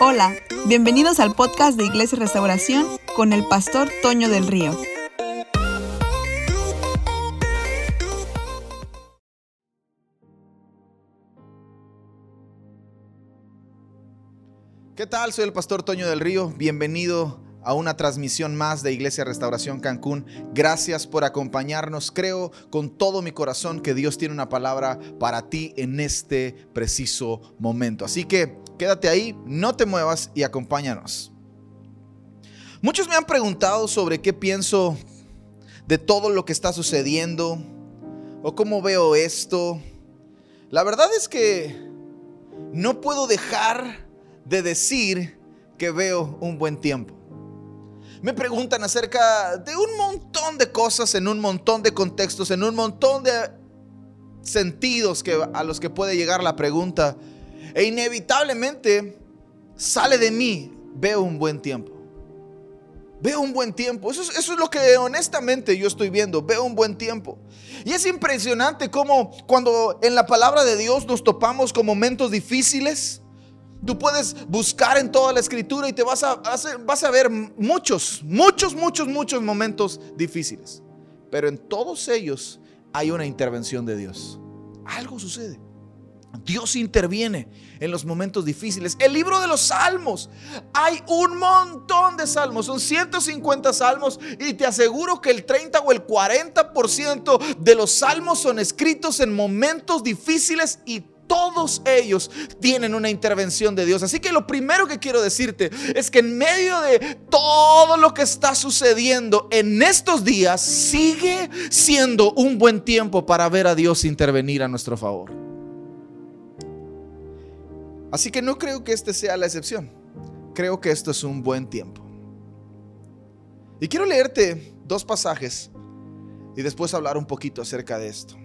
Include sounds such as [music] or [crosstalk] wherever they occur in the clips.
Hola, bienvenidos al podcast de Iglesia Restauración con el pastor Toño del Río. ¿Qué tal? Soy el pastor Toño del Río. Bienvenido a una transmisión más de Iglesia Restauración Cancún. Gracias por acompañarnos. Creo con todo mi corazón que Dios tiene una palabra para ti en este preciso momento. Así que quédate ahí, no te muevas y acompáñanos. Muchos me han preguntado sobre qué pienso de todo lo que está sucediendo o cómo veo esto. La verdad es que no puedo dejar de decir que veo un buen tiempo me preguntan acerca de un montón de cosas, en un montón de contextos, en un montón de sentidos que, a los que puede llegar la pregunta. E inevitablemente sale de mí, veo un buen tiempo. Veo un buen tiempo. Eso es, eso es, lo que honestamente yo estoy viendo. Veo un buen tiempo. Y es impresionante cómo cuando en la palabra de Dios nos topamos con momentos difíciles, Tú puedes buscar en toda la escritura y te vas a, vas a ver muchos, muchos, muchos, muchos momentos difíciles. Pero en todos ellos hay una intervención de Dios. Algo sucede. Dios interviene en los momentos difíciles. El libro de los salmos. Hay un montón de salmos. Son 150 salmos. Y te aseguro que el 30 o el 40% de los salmos son escritos en momentos difíciles y ellos tienen una intervención de Dios. Así que lo primero que quiero decirte es que en medio de todo lo que está sucediendo en estos días, sigue siendo un buen tiempo para ver a Dios intervenir a nuestro favor. Así que no creo que este sea la excepción. Creo que esto es un buen tiempo. Y quiero leerte dos pasajes y después hablar un poquito acerca de esto.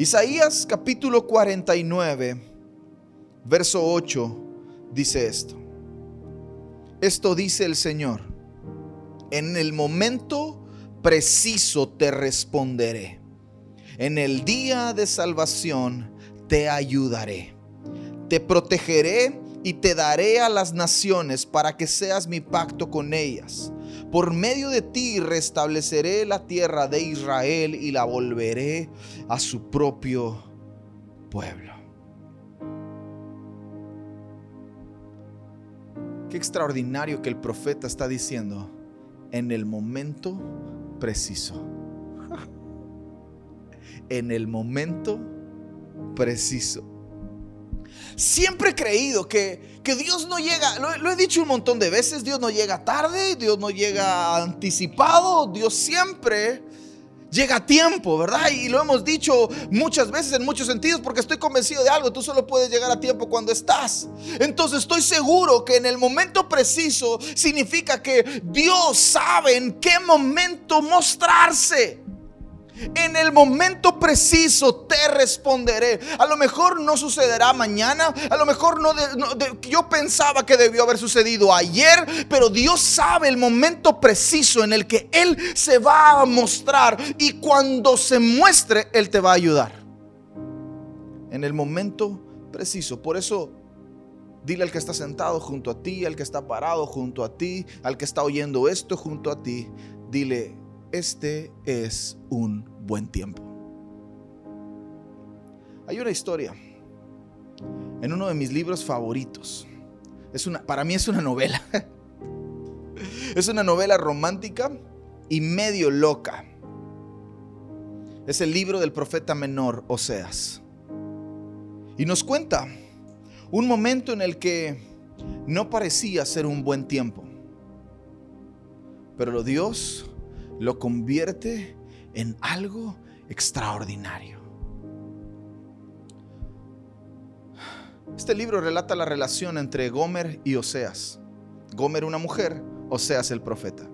Isaías capítulo 49, verso 8, dice esto. Esto dice el Señor, en el momento preciso te responderé. En el día de salvación te ayudaré. Te protegeré y te daré a las naciones para que seas mi pacto con ellas por medio de ti restableceré la tierra de Israel y la volveré a su propio pueblo. Qué extraordinario que el profeta está diciendo en el momento preciso. [laughs] En el momento preciso. Siempre he creído que, que Dios no llega, lo, he dicho un montón de veces, Dios no llega tarde, Dios no llega anticipado, Dios siempre llega a tiempo, ¿verdad? Y lo hemos dicho muchas veces en muchos sentidos porque estoy convencido de algo, tú solo puedes llegar a tiempo cuando estás. Entonces estoy seguro que en el momento preciso significa que Dios sabe en qué momento mostrarse. En el momento preciso te responderé. A lo mejor no sucederá mañana. A lo mejor no, yo pensaba que debió haber sucedido ayer. Pero Dios sabe el momento preciso en el que Él se va a mostrar. Y cuando se muestre, Él te va a ayudar. En el momento preciso. Por eso Dile al que está sentado junto a ti, al que está parado junto a ti, al que está oyendo esto junto a ti, dile, este es un buen tiempo. Hay una historia en uno de mis libros favoritos. Es una, para mí es una novela. [laughs] Es una novela romántica y medio loca. Es el libro del profeta menor, Oseas. Y nos cuenta un momento en el que no parecía ser un buen tiempo. Pero Dios lo convierte en algo extraordinario. Este libro relata la relación entre Gomer y Oseas. Gomer una mujer, Oseas el profeta.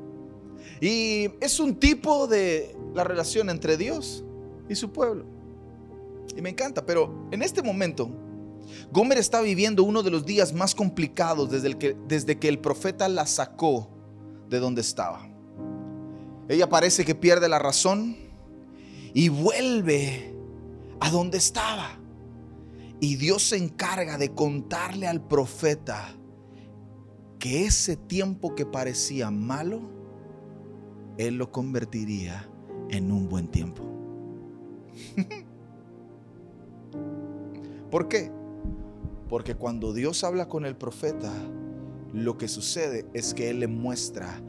Y es un tipo de la relación entre Dios y su pueblo. Y me encanta, pero en este momento, Gomer está viviendo uno de los días más complicados desde, que, desde que el profeta la sacó de donde estaba. Ella parece que pierde la razón y vuelve a donde estaba. Y Dios se encarga de contarle al profeta que ese tiempo que parecía malo, Él lo convertiría en un buen tiempo. [laughs] ¿Por qué? Porque cuando Dios habla con el profeta, lo que sucede es que Él le muestra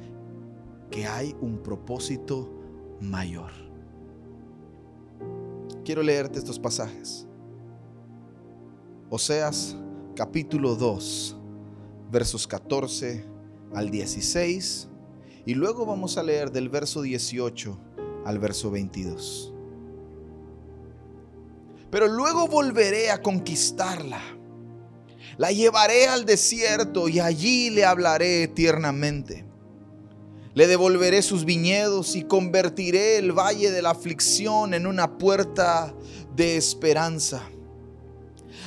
que hay un propósito mayor. Quiero leerte estos pasajes. Oseas capítulo 2, versos 14 al 16. Y luego vamos a leer del verso 18 al verso 22. Pero luego volveré a conquistarla. La llevaré al desierto y allí le hablaré tiernamente. Le devolveré sus viñedos y convertiré el valle de la aflicción en una puerta de esperanza.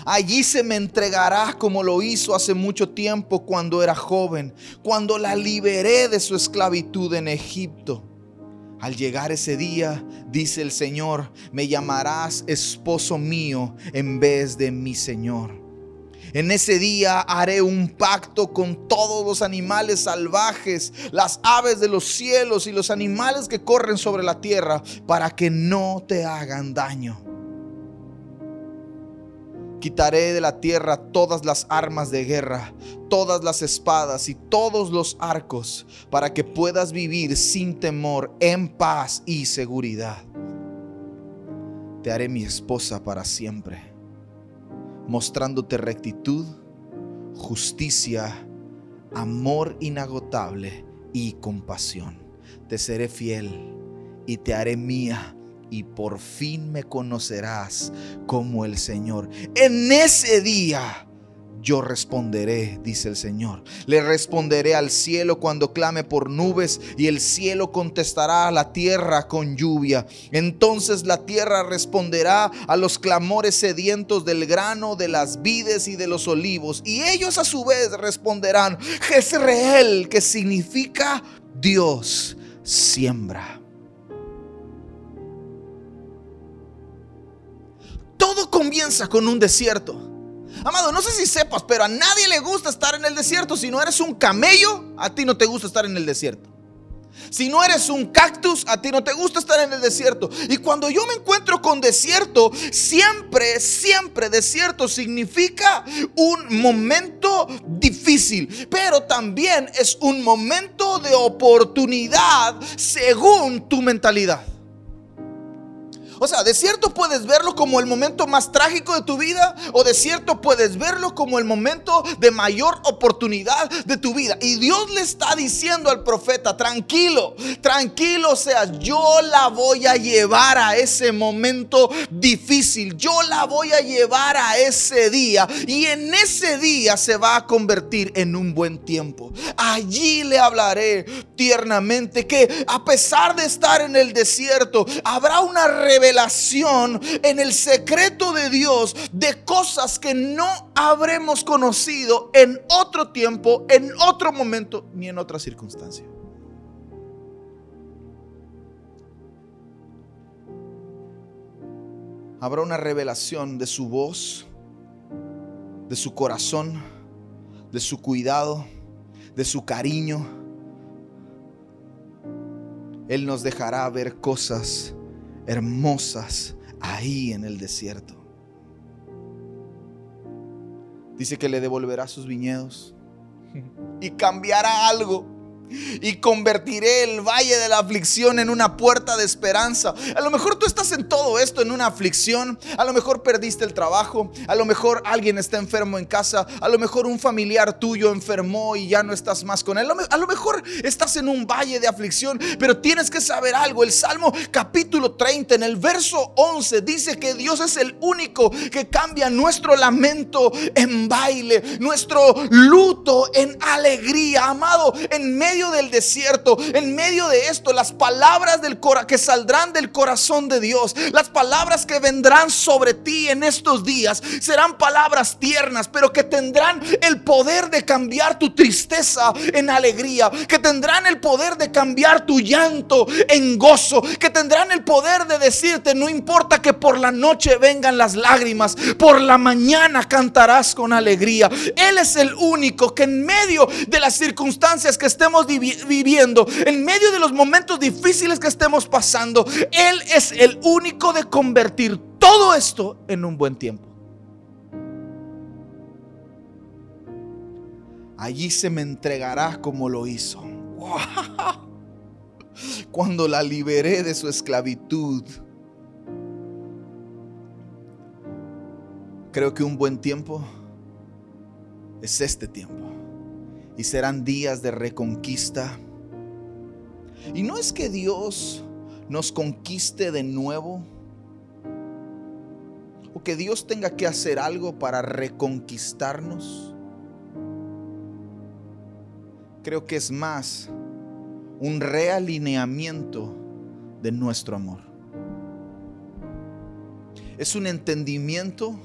Allí se me entregará como lo hizo hace mucho tiempo cuando era joven, cuando la liberé de su esclavitud en Egipto. Al llegar ese día, dice el Señor, me llamarás esposo mío en vez de mi Señor. En ese día haré un pacto con todos los animales salvajes, las aves de los cielos y los animales que corren sobre la tierra, para que no te hagan daño. Quitaré de la tierra todas las armas de guerra, todas las espadas y todos los arcos, para que puedas vivir sin temor, en paz y seguridad. Te haré mi esposa para siempre, mostrándote rectitud, justicia, amor inagotable y compasión. Te seré fiel y te haré mía y por fin me conocerás como el Señor. En ese día yo responderé, dice el Señor. Le responderé al cielo cuando clame por nubes y el cielo contestará a la tierra con lluvia. Entonces la tierra responderá a los clamores sedientos del grano, de las vides y de los olivos. Y ellos a su vez responderán, Jezreel, que significa Dios siembra. Todo comienza con un desierto. Amado, no sé si sepas, pero a nadie le gusta estar en el desierto. Si no eres un camello, a ti no te gusta estar en el desierto. Si no eres un cactus, a ti no te gusta estar en el desierto. Y cuando yo me encuentro con desierto, siempre, siempre desierto significa un momento difícil, pero también es un momento de oportunidad según tu mentalidad. O sea, de cierto puedes verlo como el momento más trágico de tu vida o de cierto puedes verlo como el momento de mayor oportunidad de tu vida. Y Dios le está diciendo al profeta, tranquilo, tranquilo seas, yo la voy a llevar a ese momento difícil, yo la voy a llevar a ese día y en ese día se va a convertir en un buen tiempo. Allí le hablaré tiernamente que a pesar de estar en el desierto, habrá una revelación en el secreto de Dios de cosas que no habremos conocido en otro tiempo, en otro momento, ni en otra circunstancia. Habrá una revelación de su voz, de su corazón, de su cuidado, de su cariño. Él nos dejará ver cosas hermosas ahí en el desierto. Dice que le devolverá sus viñedos y cambiará algo y convertiré el valle de la aflicción en una puerta de esperanza. A lo mejor tú estás en todo esto, en una aflicción. A lo mejor perdiste el trabajo. A lo mejor alguien está enfermo en casa. A lo mejor un familiar tuyo enfermó y ya no estás más con él. A lo mejor estás en un valle de aflicción, pero tienes que saber algo. El Salmo capítulo 30, en el verso 11, dice que Dios es el único que cambia nuestro lamento en baile, nuestro luto en alegría. Amado, en medio del desierto, en medio de esto, las palabras del que saldrán del corazón de Dios, las palabras que vendrán sobre ti en estos días, serán palabras tiernas, pero que tendrán el poder de cambiar tu tristeza en alegría, que tendrán el poder de cambiar tu llanto en gozo, que tendrán el poder de decirte, no importa que por la noche vengan las lágrimas, por la mañana cantarás con alegría. Él es el único que en medio de las circunstancias que estemos viviendo, en medio de los momentos difíciles que estemos pasando, Él es el único de convertir todo esto en un buen tiempo. Allí se me entregará como lo hizo. [laughs] Cuando la liberé de su esclavitud. Creo que un buen tiempo es este tiempo. Y serán días de reconquista. Y no es que Dios nos conquiste de nuevo. O que Dios tenga que hacer algo para reconquistarnos. Creo que es más un realineamiento de nuestro amor. Es un entendimiento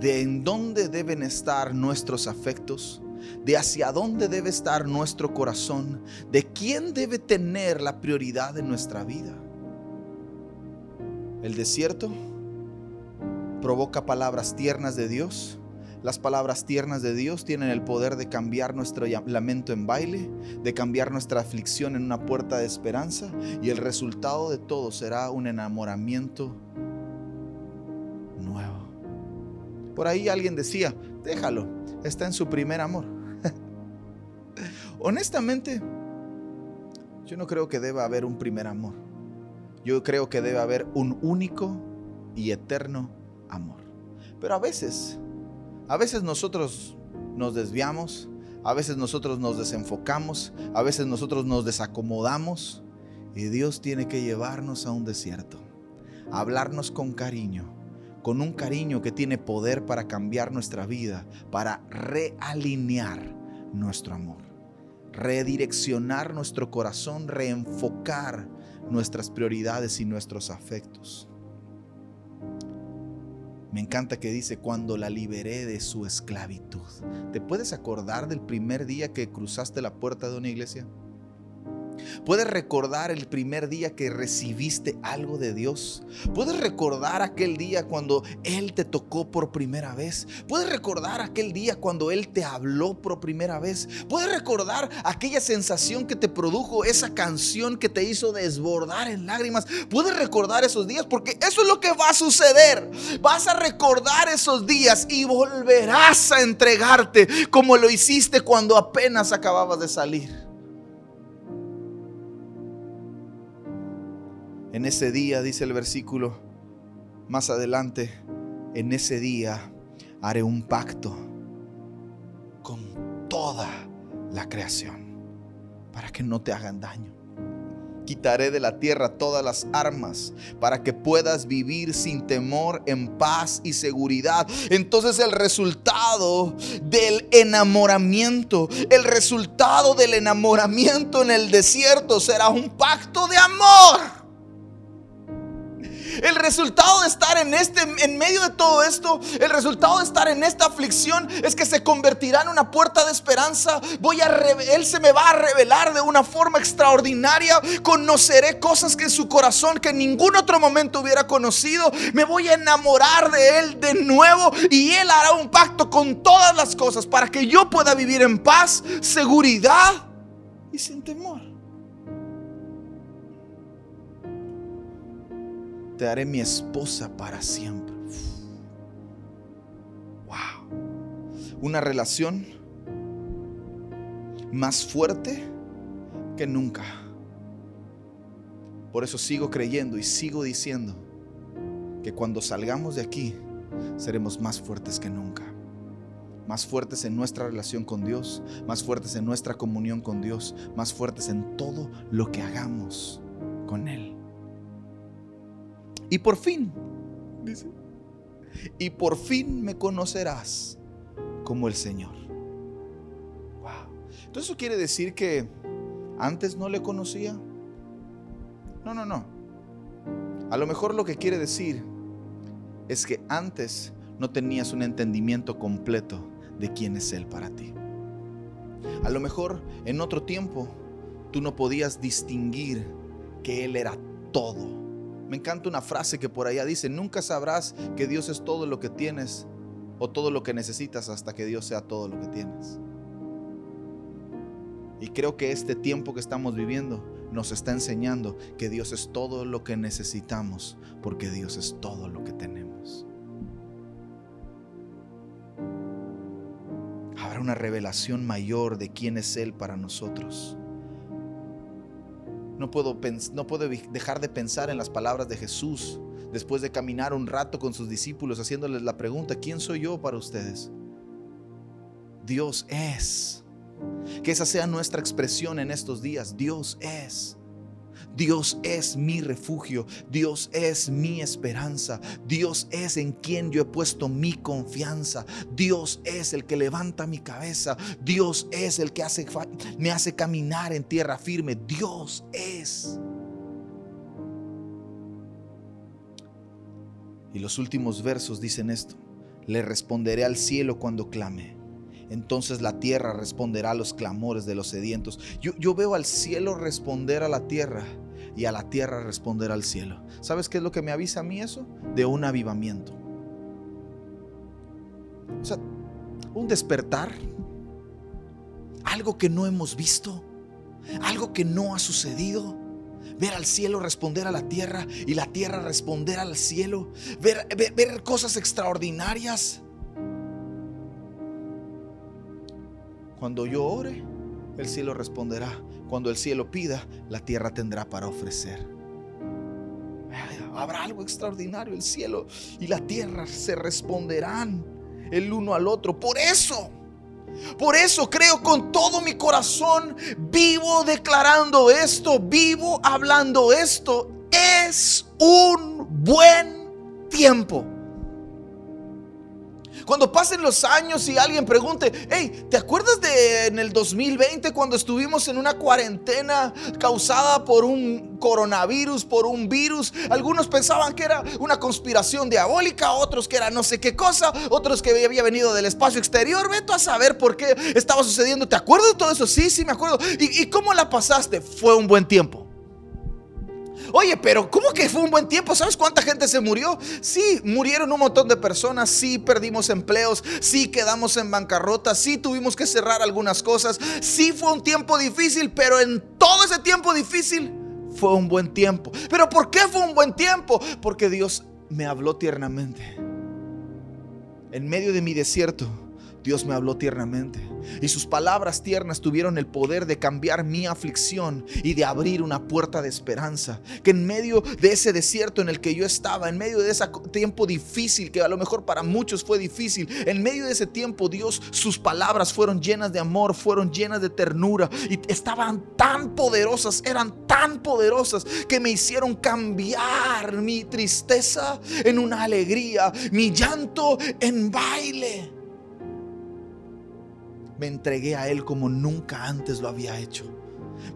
de en dónde deben estar nuestros afectos, de hacia dónde debe estar nuestro corazón, de quién debe tener la prioridad en nuestra vida. El desierto provoca palabras tiernas de Dios. Las palabras tiernas de Dios tienen el poder de cambiar nuestro lamento en baile, de cambiar nuestra aflicción en una puerta de esperanza y el resultado de todo será un enamoramiento Por ahí alguien decía, déjalo, está en su primer amor. [laughs] Honestamente, yo no creo que deba haber un primer amor. Yo creo que debe haber un único y eterno amor. Pero a veces, a veces nosotros nos desviamos, a veces nosotros nos desenfocamos, a veces nosotros nos desacomodamos y Dios tiene que llevarnos a un desierto, hablarnos con cariño con un cariño que tiene poder para cambiar nuestra vida, para realinear nuestro amor, redireccionar nuestro corazón, reenfocar nuestras prioridades y nuestros afectos. Me encanta que dice, cuando la liberé de su esclavitud. ¿Te puedes acordar del primer día que cruzaste la puerta de una iglesia? ¿Puedes recordar el primer día que recibiste algo de Dios? ¿Puedes recordar aquel día cuando Él te tocó por primera vez? ¿Puedes recordar aquel día cuando Él te habló por primera vez? ¿Puedes recordar aquella sensación que te produjo esa canción que te hizo desbordar en lágrimas? ¿Puedes recordar esos días? Porque eso es lo que va a suceder. Vas a recordar esos días y volverás a entregarte como lo hiciste cuando apenas acababas de salir. En ese día, dice el versículo más adelante, en ese día haré un pacto con toda la creación para que no te hagan daño. Quitaré de la tierra todas las armas para que puedas vivir sin temor, en paz y seguridad. Entonces el resultado del enamoramiento, el resultado del enamoramiento en el desierto será un pacto de amor. El resultado de estar en este en medio de todo esto, el resultado de estar en esta aflicción es que se convertirá en una puerta de esperanza. Voy a él se me va a revelar de una forma extraordinaria. Conoceré cosas que en su corazón que en ningún otro momento hubiera conocido. Me voy a enamorar de él de nuevo y él hará un pacto con todas las cosas para que yo pueda vivir en paz, seguridad y sin temor. Te daré mi esposa para siempre. Wow. Una relación más fuerte que nunca. Por eso sigo creyendo y sigo diciendo que cuando salgamos de aquí seremos más fuertes que nunca. Más fuertes en nuestra relación con Dios, más fuertes en nuestra comunión con Dios, más fuertes en todo lo que hagamos con Él. Y por fin, dice, y por fin me conocerás como el Señor. Wow. Entonces eso quiere decir que antes no le conocía. No, no, no. A lo mejor lo que quiere decir es que antes no tenías un entendimiento completo de quién es Él para ti. A lo mejor en otro tiempo tú no podías distinguir que Él era todo. Me encanta una frase que por allá dice, nunca sabrás que Dios es todo lo que tienes o todo lo que necesitas hasta que Dios sea todo lo que tienes. Y creo que este tiempo que estamos viviendo nos está enseñando que Dios es todo lo que necesitamos, porque Dios es todo lo que tenemos. Habrá una revelación mayor de quién es Él para nosotros. No puedo, no puedo dejar de pensar en las palabras de Jesús después de caminar un rato con sus discípulos haciéndoles la pregunta, ¿quién soy yo para ustedes? Dios es. Que esa sea nuestra expresión en estos días. Dios es. Dios es mi refugio, Dios es mi esperanza, Dios es en quien yo he puesto mi confianza, Dios es el que levanta mi cabeza, Dios es el que me hace caminar en tierra firme, Dios es. Y los últimos versos dicen esto, le responderé al cielo cuando clame entonces la tierra responderá a los clamores de los sedientos. Yo, veo al cielo responder a la tierra y a la tierra responder al cielo. ¿Sabes qué es lo que me avisa a mí eso? De un avivamiento. O sea, un despertar, algo que no hemos visto, algo que no ha sucedido. Ver al cielo responder a la tierra y la tierra responder al cielo. Ver, ver cosas extraordinarias. Cuando yo ore, el cielo responderá. Cuando el cielo pida, la tierra tendrá para ofrecer. Habrá algo extraordinario. El cielo y la tierra se responderán el uno al otro. Por eso, por eso creo con todo mi corazón, vivo declarando esto, vivo hablando esto. Es un buen tiempo. Cuando pasen los años y alguien pregunte, hey, ¿te acuerdas de en el 2020 cuando estuvimos en una cuarentena causada por un coronavirus, por un virus? Algunos pensaban que era una conspiración diabólica, otros que era no sé qué cosa, otros que había venido del espacio exterior. Veto a saber por qué estaba sucediendo. ¿Te acuerdas de todo eso? Sí, sí, me acuerdo. ¿Y, y cómo la pasaste? Fue un buen tiempo. Oye, pero ¿cómo que fue un buen tiempo? ¿Sabes cuánta gente se murió? Sí, murieron un montón de personas, sí perdimos empleos, sí quedamos en bancarrota, sí tuvimos que cerrar algunas cosas, sí fue un tiempo difícil, pero en todo ese tiempo difícil fue un buen tiempo. ¿Pero por qué fue un buen tiempo? Porque Dios me habló tiernamente. En medio de mi desierto, Dios me habló tiernamente y sus palabras tiernas tuvieron el poder de cambiar mi aflicción y de abrir una puerta de esperanza. Que en medio de ese desierto en el que yo estaba, en medio de ese tiempo difícil, que a lo mejor para muchos fue difícil, en medio de ese tiempo Dios, sus palabras fueron llenas de amor, fueron llenas de ternura y estaban tan poderosas, eran tan poderosas que me hicieron cambiar mi tristeza en una alegría, mi llanto en baile me entregué a Él como nunca antes lo había hecho.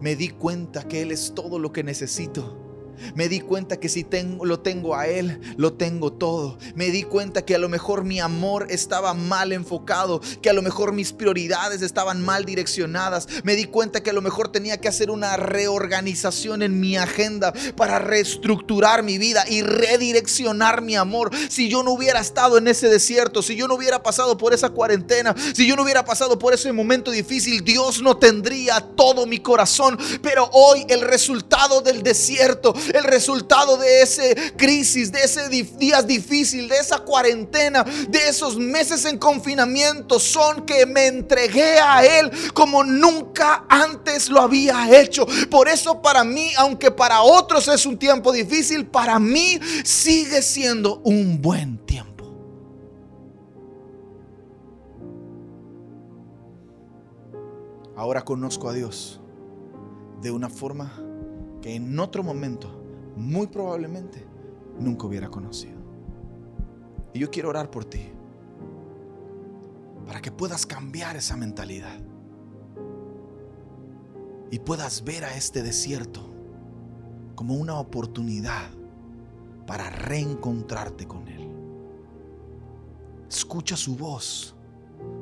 Me di cuenta que Él es todo lo que necesito me di cuenta que si tengo, lo tengo a Él, lo tengo todo. Me di cuenta que a lo mejor mi amor estaba mal enfocado, que a lo mejor mis prioridades estaban mal direccionadas. Me di cuenta que a lo mejor tenía que hacer una reorganización en mi agenda para reestructurar mi vida y redireccionar mi amor. Si yo no hubiera estado en ese desierto, si yo no hubiera pasado por esa cuarentena, si yo no hubiera pasado por ese momento difícil, Dios no tendría todo mi corazón. Pero hoy el resultado del desierto el resultado de ese crisis, de ese días difícil, de esa cuarentena, de esos meses en confinamiento, son que me entregué a Él como nunca antes lo había hecho. Por eso para mí, aunque para otros es un tiempo difícil, para mí sigue siendo un buen tiempo. Ahora conozco a Dios de una forma que en otro momento muy probablemente nunca hubiera conocido. Y yo quiero orar por ti, para que puedas cambiar esa mentalidad. y puedas ver a este desierto como una oportunidad para reencontrarte con Él. Escucha su voz,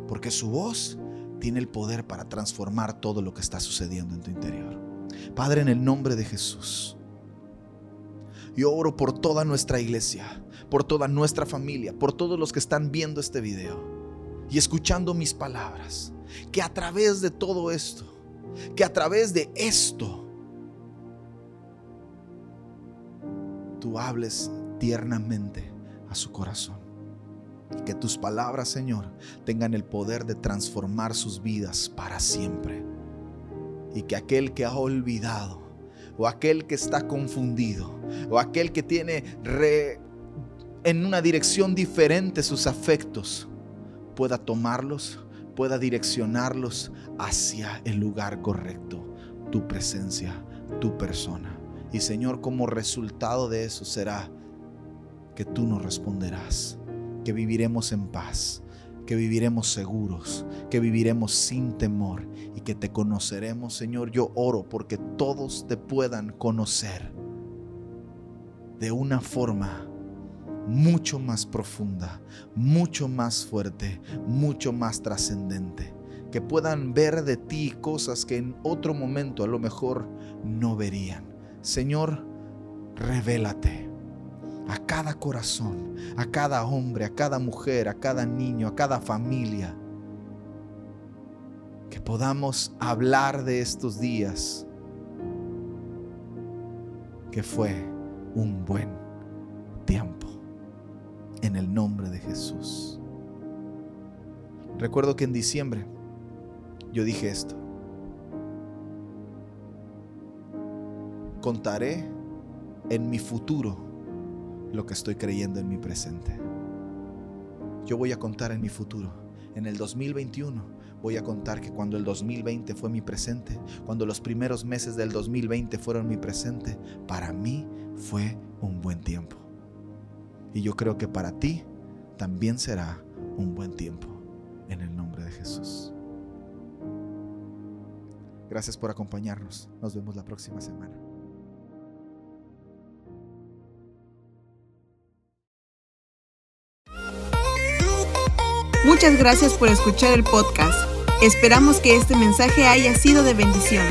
porque su voz tiene el poder para transformar todo lo que está sucediendo en tu interior. Padre, en el nombre de Jesús, yo oro por toda nuestra iglesia, por toda nuestra familia, por todos los que están viendo este video y escuchando mis palabras, que a través de todo esto, que a través de esto, tú hables tiernamente a su corazón. Y que tus palabras, Señor, tengan el poder de transformar sus vidas para siempre. Y que aquel que ha olvidado, o aquel que está confundido, o aquel que tiene en una dirección diferente sus afectos, pueda tomarlos, pueda direccionarlos hacia el lugar correcto, tu presencia, tu persona. Y Señor, como resultado de eso será que tú nos responderás, que viviremos en paz, que viviremos seguros, que viviremos sin temor y que te conoceremos, Señor. Yo oro porque todos te puedan conocer de una forma mucho más profunda, mucho más fuerte, mucho más trascendente. Que puedan ver de ti cosas que en otro momento a lo mejor no verían. Señor, revélate a cada corazón, a cada hombre, a cada mujer, a cada niño, a cada familia. Que podamos hablar de estos días que fue un buen tiempo. En el nombre de Jesús. Recuerdo que en diciembre yo dije esto. Contaré en mi futuro lo que estoy creyendo en mi presente. Yo voy a contar en mi futuro. En el 2021 voy a contar que cuando el 2020 fue mi presente, cuando los primeros meses del 2020 fueron mi presente, para mí fue un buen tiempo. Y yo creo que para ti también será un buen tiempo en el nombre de Jesús. Gracias por acompañarnos. Nos vemos la próxima semana. Muchas gracias por escuchar el podcast. Esperamos que este mensaje haya sido de bendición.